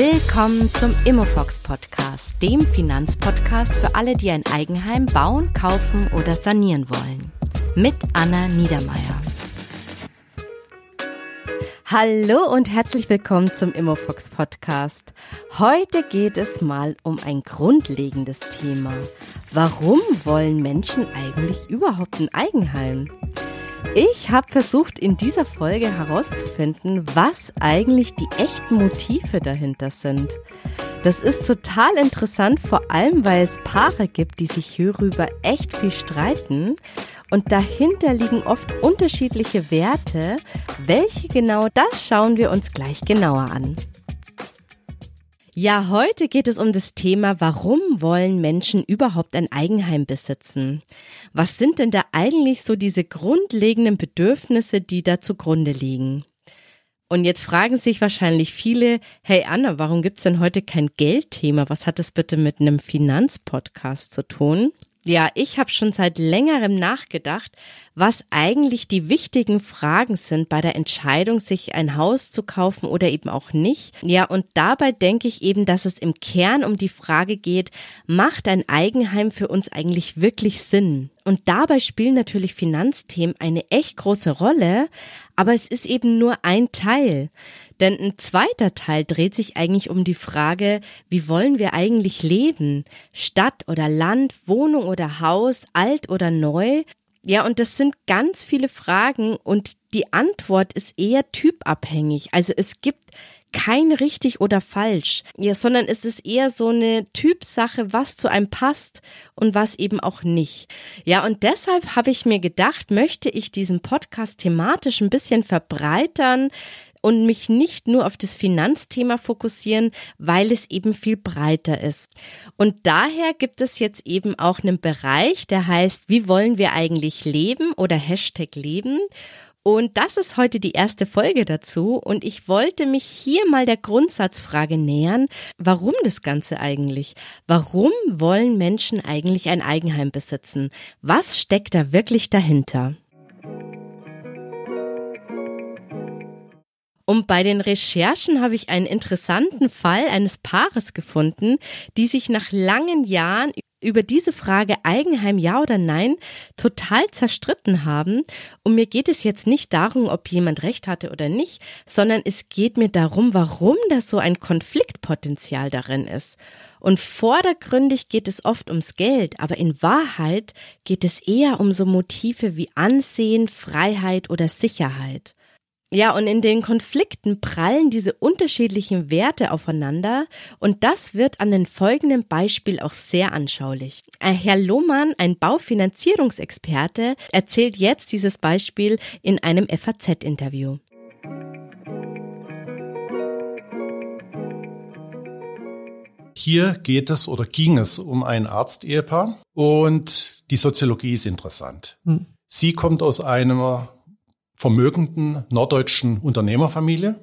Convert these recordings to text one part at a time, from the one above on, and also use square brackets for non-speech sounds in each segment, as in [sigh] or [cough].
Willkommen zum Immofox Podcast, dem Finanzpodcast für alle, die ein Eigenheim bauen, kaufen oder sanieren wollen. Mit Anna Niedermeier. Hallo und herzlich willkommen zum Immofox Podcast. Heute geht es mal um ein grundlegendes Thema. Warum wollen Menschen eigentlich überhaupt ein Eigenheim? Ich habe versucht, in dieser Folge herauszufinden, was eigentlich die echten Motive dahinter sind. Das ist total interessant, vor allem weil es Paare gibt, die sich hierüber echt viel streiten. Und dahinter liegen oft unterschiedliche Werte. Welche genau, das schauen wir uns gleich genauer an. Ja, heute geht es um das Thema, warum wollen Menschen überhaupt ein Eigenheim besitzen? Was sind denn da eigentlich so diese grundlegenden Bedürfnisse, die da zugrunde liegen? Und jetzt fragen sich wahrscheinlich viele, hey Anna, warum gibt's denn heute kein Geldthema? Was hat das bitte mit einem Finanzpodcast zu tun? Ja, ich habe schon seit längerem nachgedacht, was eigentlich die wichtigen Fragen sind bei der Entscheidung, sich ein Haus zu kaufen oder eben auch nicht. Ja, und dabei denke ich eben, dass es im Kern um die Frage geht, macht ein Eigenheim für uns eigentlich wirklich Sinn? Und dabei spielen natürlich Finanzthemen eine echt große Rolle, aber es ist eben nur ein Teil. Denn ein zweiter Teil dreht sich eigentlich um die Frage, wie wollen wir eigentlich leben? Stadt oder Land, Wohnung oder Haus, alt oder neu? Ja, und das sind ganz viele Fragen und die Antwort ist eher typabhängig. Also es gibt kein richtig oder falsch, ja, sondern es ist eher so eine Typsache, was zu einem passt und was eben auch nicht. Ja, und deshalb habe ich mir gedacht, möchte ich diesen Podcast thematisch ein bisschen verbreitern, und mich nicht nur auf das Finanzthema fokussieren, weil es eben viel breiter ist. Und daher gibt es jetzt eben auch einen Bereich, der heißt, wie wollen wir eigentlich leben oder Hashtag leben? Und das ist heute die erste Folge dazu. Und ich wollte mich hier mal der Grundsatzfrage nähern, warum das Ganze eigentlich? Warum wollen Menschen eigentlich ein Eigenheim besitzen? Was steckt da wirklich dahinter? Und bei den Recherchen habe ich einen interessanten Fall eines Paares gefunden, die sich nach langen Jahren über diese Frage Eigenheim ja oder nein total zerstritten haben. Und mir geht es jetzt nicht darum, ob jemand recht hatte oder nicht, sondern es geht mir darum, warum da so ein Konfliktpotenzial darin ist. Und vordergründig geht es oft ums Geld, aber in Wahrheit geht es eher um so Motive wie Ansehen, Freiheit oder Sicherheit. Ja, und in den Konflikten prallen diese unterschiedlichen Werte aufeinander und das wird an den folgenden Beispiel auch sehr anschaulich. Äh, Herr Lohmann, ein Baufinanzierungsexperte, erzählt jetzt dieses Beispiel in einem FAZ-Interview. Hier geht es oder ging es um ein Arztehepaar und die Soziologie ist interessant. Hm. Sie kommt aus einer vermögenden norddeutschen Unternehmerfamilie.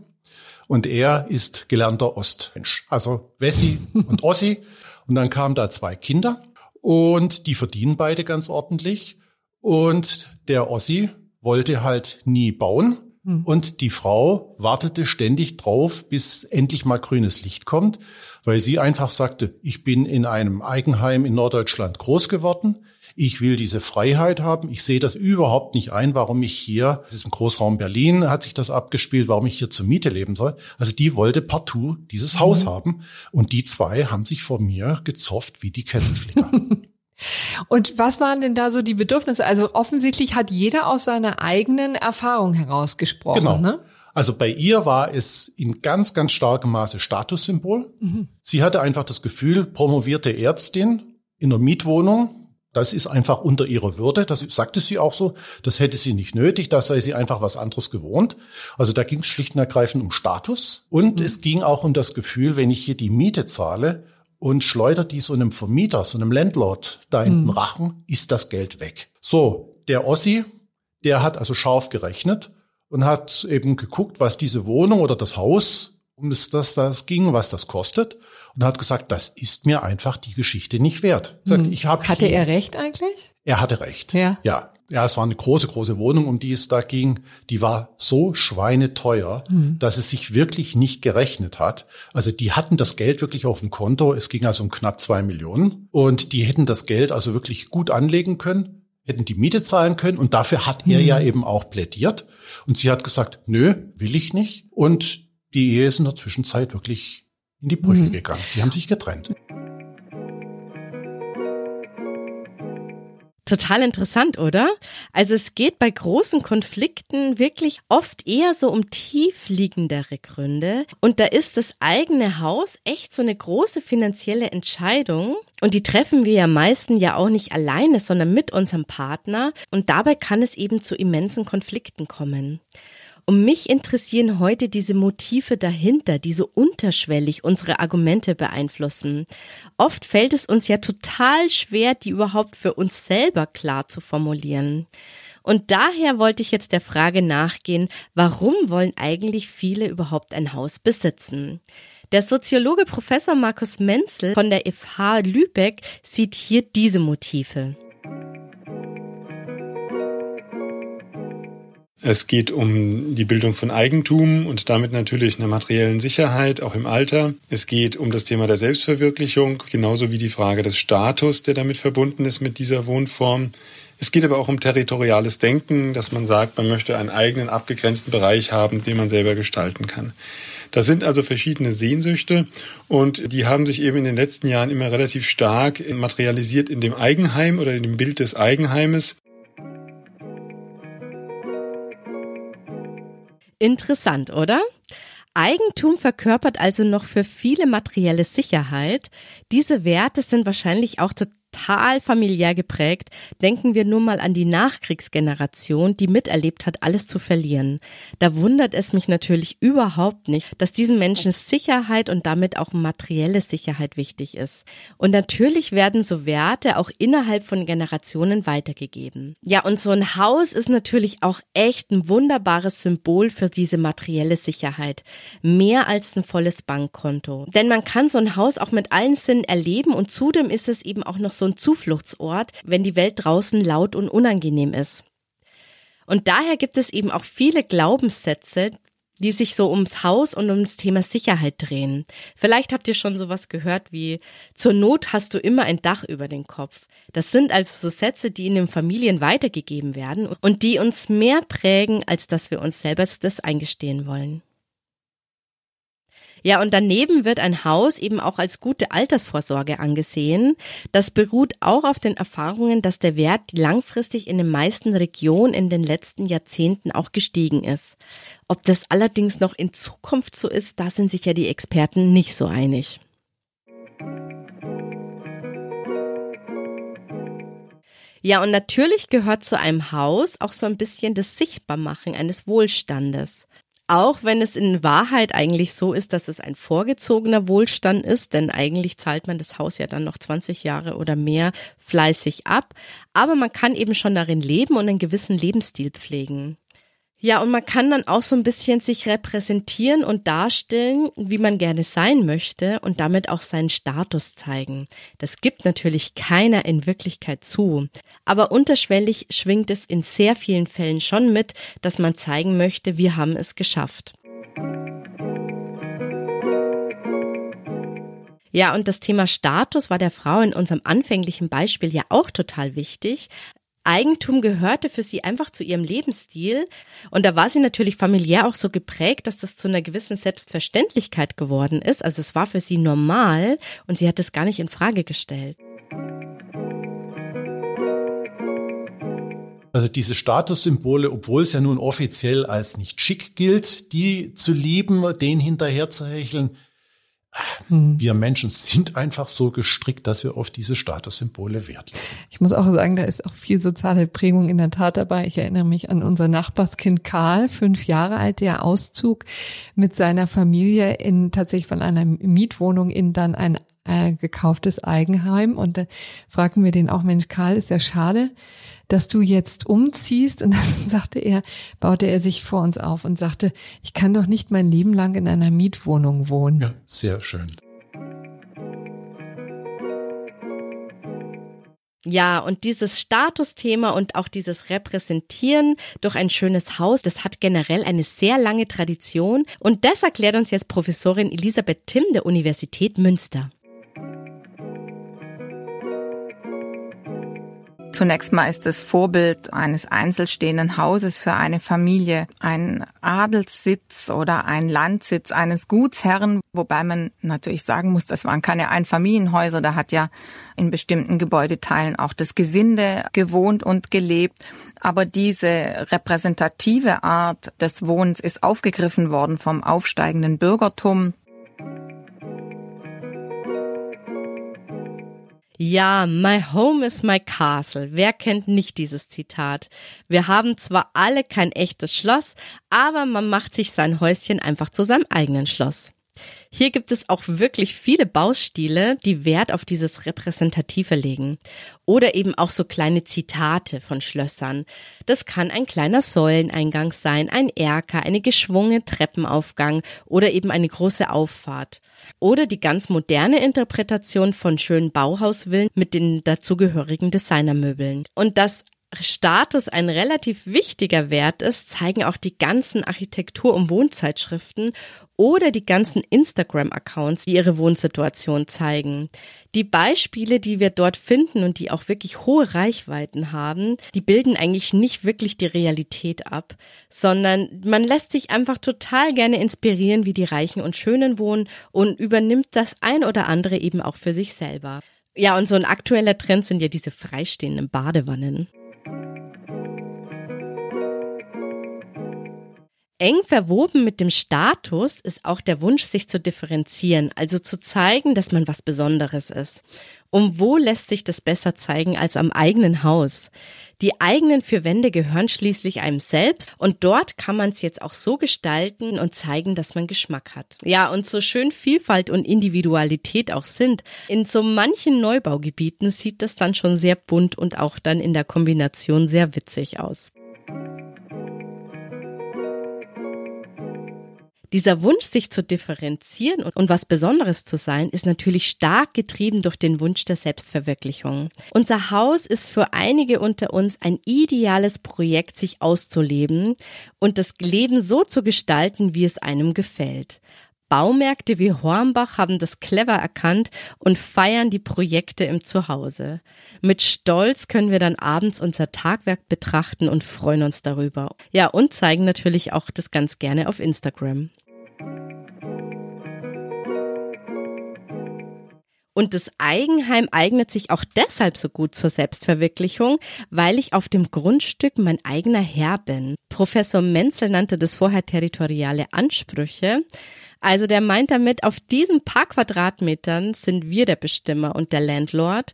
Und er ist gelernter Ostmensch. Also Wessi [laughs] und Ossi. Und dann kamen da zwei Kinder und die verdienen beide ganz ordentlich. Und der Ossi wollte halt nie bauen. Hm. Und die Frau wartete ständig drauf, bis endlich mal grünes Licht kommt, weil sie einfach sagte, ich bin in einem Eigenheim in Norddeutschland groß geworden. Ich will diese Freiheit haben. Ich sehe das überhaupt nicht ein, warum ich hier, das ist im Großraum Berlin, hat sich das abgespielt, warum ich hier zur Miete leben soll. Also die wollte partout dieses mhm. Haus haben. Und die zwei haben sich vor mir gezofft wie die Kesselflicker. [laughs] Und was waren denn da so die Bedürfnisse? Also offensichtlich hat jeder aus seiner eigenen Erfahrung herausgesprochen. Genau. Ne? Also bei ihr war es in ganz, ganz starkem Maße Statussymbol. Mhm. Sie hatte einfach das Gefühl, promovierte Ärztin in einer Mietwohnung, das ist einfach unter ihrer Würde. Das sagte sie auch so. Das hätte sie nicht nötig. Das sei sie einfach was anderes gewohnt. Also da ging es schlicht und ergreifend um Status. Und mhm. es ging auch um das Gefühl, wenn ich hier die Miete zahle und schleudert die so einem Vermieter, so einem Landlord da in den mhm. Rachen, ist das Geld weg. So, der Ossi, der hat also scharf gerechnet und hat eben geguckt, was diese Wohnung oder das Haus um das, das, das ging, was das kostet. Und hat gesagt, das ist mir einfach die Geschichte nicht wert. Sagt, hm. ich hab hatte er recht eigentlich? Er hatte recht. Ja. Ja. Ja, es war eine große, große Wohnung, um die es da ging. Die war so schweineteuer, mhm. dass es sich wirklich nicht gerechnet hat. Also die hatten das Geld wirklich auf dem Konto. Es ging also um knapp zwei Millionen. Und die hätten das Geld also wirklich gut anlegen können, hätten die Miete zahlen können. Und dafür hat er mhm. ja eben auch plädiert. Und sie hat gesagt, nö, will ich nicht. Und die Ehe ist in der Zwischenzeit wirklich in die Brüche mhm. gegangen. Die haben sich getrennt. Total interessant, oder? Also es geht bei großen Konflikten wirklich oft eher so um tiefliegendere Gründe. Und da ist das eigene Haus echt so eine große finanzielle Entscheidung. Und die treffen wir ja meisten ja auch nicht alleine, sondern mit unserem Partner. Und dabei kann es eben zu immensen Konflikten kommen. Und mich interessieren heute diese Motive dahinter, die so unterschwellig unsere Argumente beeinflussen. Oft fällt es uns ja total schwer, die überhaupt für uns selber klar zu formulieren. Und daher wollte ich jetzt der Frage nachgehen, warum wollen eigentlich viele überhaupt ein Haus besitzen? Der Soziologe Professor Markus Menzel von der FH Lübeck sieht hier diese Motive. Es geht um die Bildung von Eigentum und damit natürlich einer materiellen Sicherheit, auch im Alter. Es geht um das Thema der Selbstverwirklichung, genauso wie die Frage des Status, der damit verbunden ist mit dieser Wohnform. Es geht aber auch um territoriales Denken, dass man sagt, man möchte einen eigenen abgegrenzten Bereich haben, den man selber gestalten kann. Das sind also verschiedene Sehnsüchte und die haben sich eben in den letzten Jahren immer relativ stark materialisiert in dem Eigenheim oder in dem Bild des Eigenheimes. Interessant, oder? Eigentum verkörpert also noch für viele materielle Sicherheit. Diese Werte sind wahrscheinlich auch total total familiär geprägt. Denken wir nur mal an die Nachkriegsgeneration, die miterlebt hat, alles zu verlieren. Da wundert es mich natürlich überhaupt nicht, dass diesen Menschen Sicherheit und damit auch materielle Sicherheit wichtig ist. Und natürlich werden so Werte auch innerhalb von Generationen weitergegeben. Ja, und so ein Haus ist natürlich auch echt ein wunderbares Symbol für diese materielle Sicherheit. Mehr als ein volles Bankkonto. Denn man kann so ein Haus auch mit allen Sinnen erleben und zudem ist es eben auch noch so ein Zufluchtsort, wenn die Welt draußen laut und unangenehm ist. Und daher gibt es eben auch viele Glaubenssätze, die sich so ums Haus und ums Thema Sicherheit drehen. Vielleicht habt ihr schon sowas gehört wie zur Not hast du immer ein Dach über den Kopf. Das sind also so Sätze, die in den Familien weitergegeben werden und die uns mehr prägen, als dass wir uns selber das eingestehen wollen. Ja, und daneben wird ein Haus eben auch als gute Altersvorsorge angesehen. Das beruht auch auf den Erfahrungen, dass der Wert langfristig in den meisten Regionen in den letzten Jahrzehnten auch gestiegen ist. Ob das allerdings noch in Zukunft so ist, da sind sich ja die Experten nicht so einig. Ja, und natürlich gehört zu einem Haus auch so ein bisschen das Sichtbarmachen eines Wohlstandes. Auch wenn es in Wahrheit eigentlich so ist, dass es ein vorgezogener Wohlstand ist, denn eigentlich zahlt man das Haus ja dann noch 20 Jahre oder mehr fleißig ab. Aber man kann eben schon darin leben und einen gewissen Lebensstil pflegen. Ja, und man kann dann auch so ein bisschen sich repräsentieren und darstellen, wie man gerne sein möchte und damit auch seinen Status zeigen. Das gibt natürlich keiner in Wirklichkeit zu. Aber unterschwellig schwingt es in sehr vielen Fällen schon mit, dass man zeigen möchte, wir haben es geschafft. Ja, und das Thema Status war der Frau in unserem anfänglichen Beispiel ja auch total wichtig. Eigentum gehörte für sie einfach zu ihrem Lebensstil. Und da war sie natürlich familiär auch so geprägt, dass das zu einer gewissen Selbstverständlichkeit geworden ist. Also es war für sie normal und sie hat es gar nicht in Frage gestellt. Also diese Statussymbole, obwohl es ja nun offiziell als nicht schick gilt, die zu lieben, den hinterher zu hecheln, hm. Wir Menschen sind einfach so gestrickt, dass wir auf diese Statussymbole Wert legen. Ich muss auch sagen, da ist auch viel soziale Prägung in der Tat dabei. Ich erinnere mich an unser Nachbarskind Karl, fünf Jahre alt, der Auszug mit seiner Familie in tatsächlich von einer Mietwohnung in dann ein äh, gekauftes Eigenheim und da fragten wir den auch, Mensch, Karl, ist ja schade, dass du jetzt umziehst. Und dann [laughs] sagte er, baute er sich vor uns auf und sagte, ich kann doch nicht mein Leben lang in einer Mietwohnung wohnen. Ja, sehr schön. Ja, und dieses Statusthema und auch dieses Repräsentieren durch ein schönes Haus, das hat generell eine sehr lange Tradition. Und das erklärt uns jetzt Professorin Elisabeth Timm der Universität Münster. Zunächst mal ist das Vorbild eines einzelstehenden Hauses für eine Familie ein Adelssitz oder ein Landsitz eines Gutsherren, wobei man natürlich sagen muss, das waren keine Einfamilienhäuser, da hat ja in bestimmten Gebäudeteilen auch das Gesinde gewohnt und gelebt. Aber diese repräsentative Art des Wohnens ist aufgegriffen worden vom aufsteigenden Bürgertum Ja, my home is my castle. Wer kennt nicht dieses Zitat? Wir haben zwar alle kein echtes Schloss, aber man macht sich sein Häuschen einfach zu seinem eigenen Schloss. Hier gibt es auch wirklich viele Baustile, die Wert auf dieses Repräsentative legen. Oder eben auch so kleine Zitate von Schlössern. Das kann ein kleiner Säuleneingang sein, ein Erker, eine geschwungene Treppenaufgang oder eben eine große Auffahrt. Oder die ganz moderne Interpretation von schönen Bauhausvillen mit den dazugehörigen Designermöbeln. Und das Status ein relativ wichtiger Wert ist, zeigen auch die ganzen Architektur- und Wohnzeitschriften oder die ganzen Instagram-Accounts, die ihre Wohnsituation zeigen. Die Beispiele, die wir dort finden und die auch wirklich hohe Reichweiten haben, die bilden eigentlich nicht wirklich die Realität ab, sondern man lässt sich einfach total gerne inspirieren, wie die Reichen und Schönen wohnen und übernimmt das ein oder andere eben auch für sich selber. Ja, und so ein aktueller Trend sind ja diese freistehenden Badewannen. Eng verwoben mit dem Status ist auch der Wunsch, sich zu differenzieren, also zu zeigen, dass man was Besonderes ist. Und wo lässt sich das besser zeigen als am eigenen Haus? Die eigenen vier Wände gehören schließlich einem selbst und dort kann man es jetzt auch so gestalten und zeigen, dass man Geschmack hat. Ja, und so schön Vielfalt und Individualität auch sind, in so manchen Neubaugebieten sieht das dann schon sehr bunt und auch dann in der Kombination sehr witzig aus. Dieser Wunsch, sich zu differenzieren und was Besonderes zu sein, ist natürlich stark getrieben durch den Wunsch der Selbstverwirklichung. Unser Haus ist für einige unter uns ein ideales Projekt, sich auszuleben und das Leben so zu gestalten, wie es einem gefällt. Baumärkte wie Hornbach haben das clever erkannt und feiern die Projekte im Zuhause. Mit Stolz können wir dann abends unser Tagwerk betrachten und freuen uns darüber. Ja, und zeigen natürlich auch das ganz gerne auf Instagram. Und das Eigenheim eignet sich auch deshalb so gut zur Selbstverwirklichung, weil ich auf dem Grundstück mein eigener Herr bin. Professor Menzel nannte das vorher territoriale Ansprüche. Also der meint damit, auf diesen paar Quadratmetern sind wir der Bestimmer und der Landlord.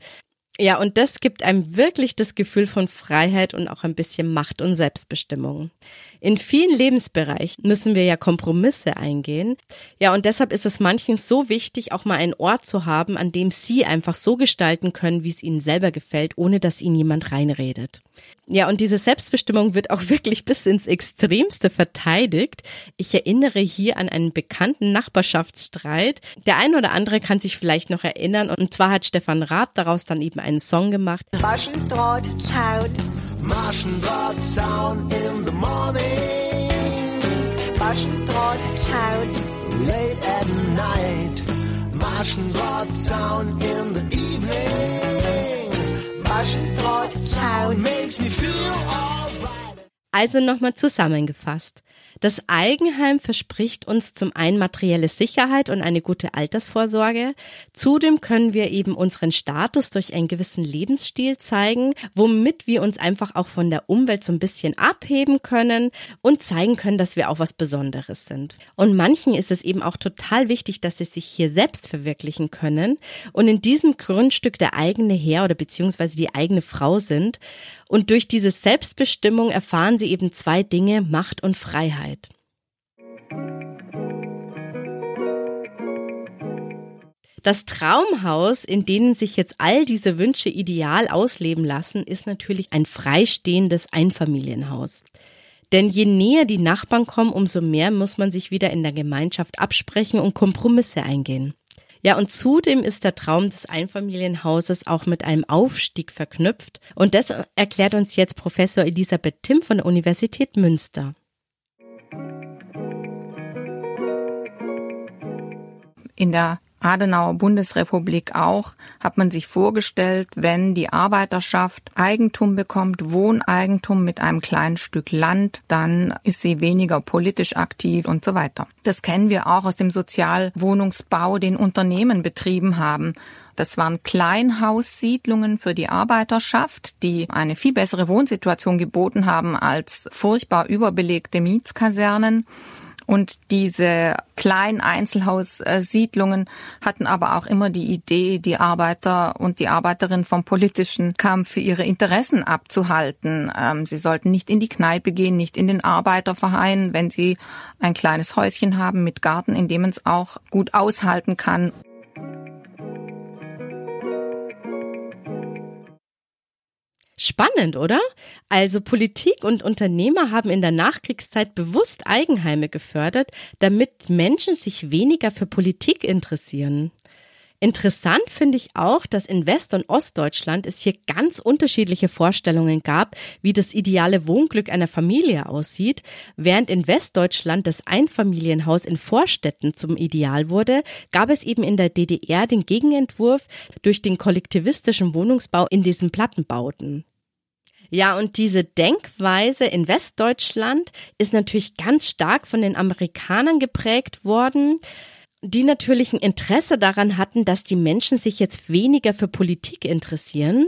Ja, und das gibt einem wirklich das Gefühl von Freiheit und auch ein bisschen Macht und Selbstbestimmung. In vielen Lebensbereichen müssen wir ja Kompromisse eingehen. Ja, und deshalb ist es manchen so wichtig, auch mal einen Ort zu haben, an dem sie einfach so gestalten können, wie es ihnen selber gefällt, ohne dass ihnen jemand reinredet. Ja, und diese Selbstbestimmung wird auch [laughs] wirklich bis ins Extremste verteidigt. Ich erinnere hier an einen bekannten Nachbarschaftsstreit. Der ein oder andere kann sich vielleicht noch erinnern. Und zwar hat Stefan Raab daraus dann eben einen Song gemacht. Maschendrahtzaun, Maschendrahtzaun in the morning. Maschendrahtzaun, late at night. Maschendrahtzaun in the evening. Also nochmal zusammengefasst. Das Eigenheim verspricht uns zum einen materielle Sicherheit und eine gute Altersvorsorge. Zudem können wir eben unseren Status durch einen gewissen Lebensstil zeigen, womit wir uns einfach auch von der Umwelt so ein bisschen abheben können und zeigen können, dass wir auch was Besonderes sind. Und manchen ist es eben auch total wichtig, dass sie sich hier selbst verwirklichen können und in diesem Grundstück der eigene Herr oder beziehungsweise die eigene Frau sind. Und durch diese Selbstbestimmung erfahren sie eben zwei Dinge, Macht und Freiheit. Das Traumhaus, in denen sich jetzt all diese Wünsche ideal ausleben lassen, ist natürlich ein freistehendes Einfamilienhaus. Denn je näher die Nachbarn kommen, umso mehr muss man sich wieder in der Gemeinschaft absprechen und Kompromisse eingehen. Ja, und zudem ist der Traum des Einfamilienhauses auch mit einem Aufstieg verknüpft. Und das erklärt uns jetzt Professor Elisabeth Timm von der Universität Münster. In der Adenauer Bundesrepublik auch, hat man sich vorgestellt, wenn die Arbeiterschaft Eigentum bekommt, Wohneigentum mit einem kleinen Stück Land, dann ist sie weniger politisch aktiv und so weiter. Das kennen wir auch aus dem Sozialwohnungsbau, den Unternehmen betrieben haben. Das waren Kleinhaussiedlungen für die Arbeiterschaft, die eine viel bessere Wohnsituation geboten haben als furchtbar überbelegte Mietskasernen. Und diese kleinen Einzelhaussiedlungen hatten aber auch immer die Idee, die Arbeiter und die Arbeiterinnen vom politischen Kampf für ihre Interessen abzuhalten. Ähm, sie sollten nicht in die Kneipe gehen, nicht in den Arbeiterverein, wenn sie ein kleines Häuschen haben mit Garten, in dem man es auch gut aushalten kann. Spannend, oder? Also Politik und Unternehmer haben in der Nachkriegszeit bewusst Eigenheime gefördert, damit Menschen sich weniger für Politik interessieren. Interessant finde ich auch, dass in West- und Ostdeutschland es hier ganz unterschiedliche Vorstellungen gab, wie das ideale Wohnglück einer Familie aussieht. Während in Westdeutschland das Einfamilienhaus in Vorstädten zum Ideal wurde, gab es eben in der DDR den Gegenentwurf durch den kollektivistischen Wohnungsbau in diesen Plattenbauten. Ja, und diese Denkweise in Westdeutschland ist natürlich ganz stark von den Amerikanern geprägt worden die natürlich ein Interesse daran hatten, dass die Menschen sich jetzt weniger für Politik interessieren.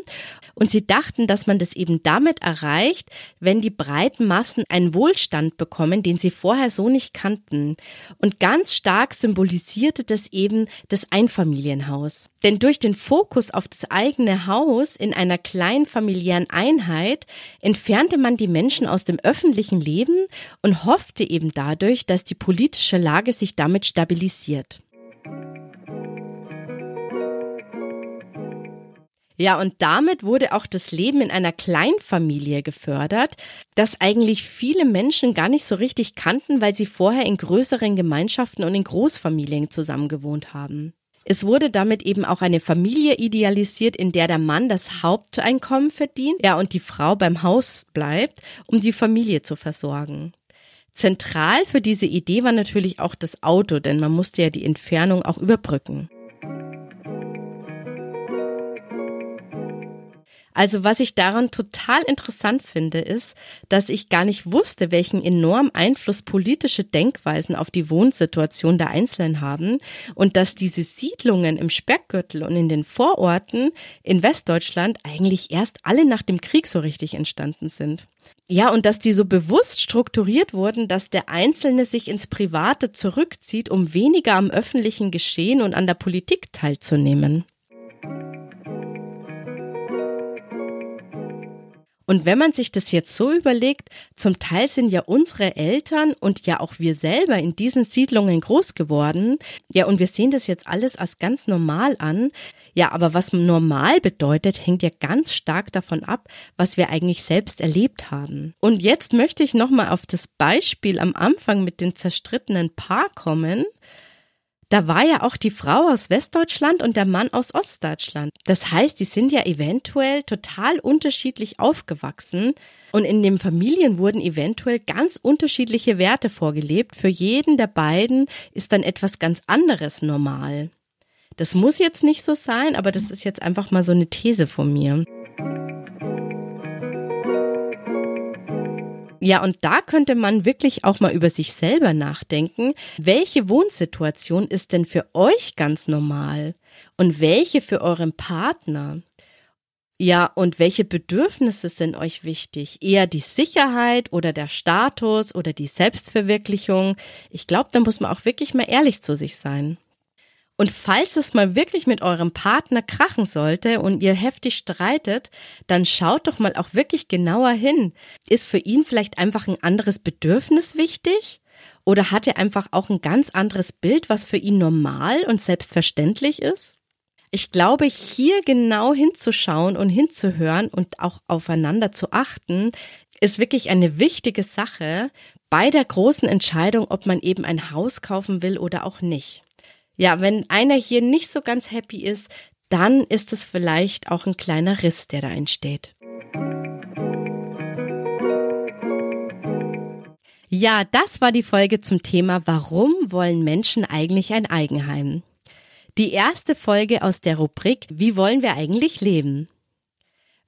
Und sie dachten, dass man das eben damit erreicht, wenn die breiten Massen einen Wohlstand bekommen, den sie vorher so nicht kannten. Und ganz stark symbolisierte das eben das Einfamilienhaus. Denn durch den Fokus auf das eigene Haus in einer kleinen familiären Einheit entfernte man die Menschen aus dem öffentlichen Leben und hoffte eben dadurch, dass die politische Lage sich damit stabilisiert. Ja, und damit wurde auch das Leben in einer Kleinfamilie gefördert, das eigentlich viele Menschen gar nicht so richtig kannten, weil sie vorher in größeren Gemeinschaften und in Großfamilien zusammengewohnt haben. Es wurde damit eben auch eine Familie idealisiert, in der der Mann das Haupteinkommen verdient, ja, und die Frau beim Haus bleibt, um die Familie zu versorgen. Zentral für diese Idee war natürlich auch das Auto, denn man musste ja die Entfernung auch überbrücken. Also was ich daran total interessant finde, ist, dass ich gar nicht wusste, welchen enormen Einfluss politische Denkweisen auf die Wohnsituation der Einzelnen haben und dass diese Siedlungen im Speckgürtel und in den Vororten in Westdeutschland eigentlich erst alle nach dem Krieg so richtig entstanden sind. Ja, und dass die so bewusst strukturiert wurden, dass der Einzelne sich ins Private zurückzieht, um weniger am öffentlichen Geschehen und an der Politik teilzunehmen. Und wenn man sich das jetzt so überlegt, zum Teil sind ja unsere Eltern und ja auch wir selber in diesen Siedlungen groß geworden. Ja, und wir sehen das jetzt alles als ganz normal an. Ja, aber was normal bedeutet, hängt ja ganz stark davon ab, was wir eigentlich selbst erlebt haben. Und jetzt möchte ich nochmal auf das Beispiel am Anfang mit dem zerstrittenen Paar kommen da war ja auch die Frau aus Westdeutschland und der Mann aus Ostdeutschland. Das heißt, die sind ja eventuell total unterschiedlich aufgewachsen und in den Familien wurden eventuell ganz unterschiedliche Werte vorgelebt. Für jeden der beiden ist dann etwas ganz anderes normal. Das muss jetzt nicht so sein, aber das ist jetzt einfach mal so eine These von mir. Ja, und da könnte man wirklich auch mal über sich selber nachdenken. Welche Wohnsituation ist denn für euch ganz normal? Und welche für euren Partner? Ja, und welche Bedürfnisse sind euch wichtig? Eher die Sicherheit oder der Status oder die Selbstverwirklichung? Ich glaube, da muss man auch wirklich mal ehrlich zu sich sein. Und falls es mal wirklich mit eurem Partner krachen sollte und ihr heftig streitet, dann schaut doch mal auch wirklich genauer hin. Ist für ihn vielleicht einfach ein anderes Bedürfnis wichtig? Oder hat er einfach auch ein ganz anderes Bild, was für ihn normal und selbstverständlich ist? Ich glaube, hier genau hinzuschauen und hinzuhören und auch aufeinander zu achten, ist wirklich eine wichtige Sache bei der großen Entscheidung, ob man eben ein Haus kaufen will oder auch nicht. Ja, wenn einer hier nicht so ganz happy ist, dann ist es vielleicht auch ein kleiner Riss, der da entsteht. Ja, das war die Folge zum Thema Warum wollen Menschen eigentlich ein Eigenheim? Die erste Folge aus der Rubrik Wie wollen wir eigentlich leben?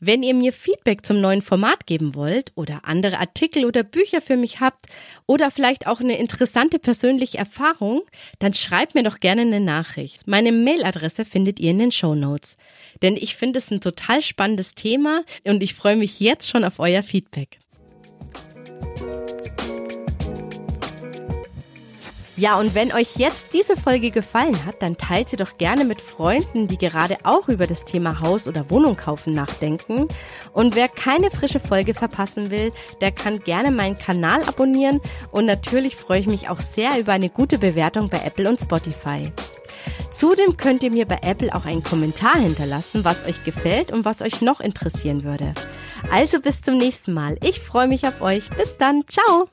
Wenn ihr mir Feedback zum neuen Format geben wollt oder andere Artikel oder Bücher für mich habt oder vielleicht auch eine interessante persönliche Erfahrung, dann schreibt mir doch gerne eine Nachricht. Meine Mailadresse findet ihr in den Show Notes. Denn ich finde es ein total spannendes Thema und ich freue mich jetzt schon auf euer Feedback. Ja, und wenn euch jetzt diese Folge gefallen hat, dann teilt sie doch gerne mit Freunden, die gerade auch über das Thema Haus oder Wohnung kaufen nachdenken. Und wer keine frische Folge verpassen will, der kann gerne meinen Kanal abonnieren. Und natürlich freue ich mich auch sehr über eine gute Bewertung bei Apple und Spotify. Zudem könnt ihr mir bei Apple auch einen Kommentar hinterlassen, was euch gefällt und was euch noch interessieren würde. Also bis zum nächsten Mal. Ich freue mich auf euch. Bis dann. Ciao.